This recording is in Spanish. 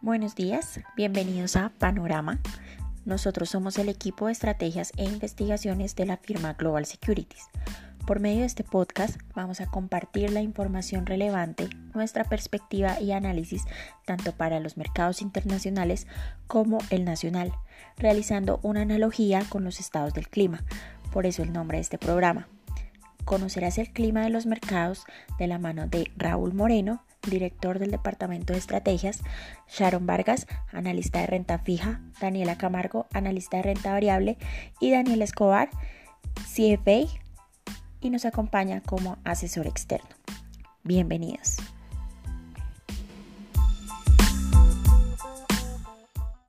Buenos días, bienvenidos a Panorama. Nosotros somos el equipo de estrategias e investigaciones de la firma Global Securities. Por medio de este podcast vamos a compartir la información relevante, nuestra perspectiva y análisis tanto para los mercados internacionales como el nacional, realizando una analogía con los estados del clima, por eso el nombre de este programa. Conocerás el clima de los mercados de la mano de Raúl Moreno, director del Departamento de Estrategias, Sharon Vargas, analista de renta fija, Daniela Camargo, analista de renta variable y Daniel Escobar, CFA, y nos acompaña como asesor externo. Bienvenidos.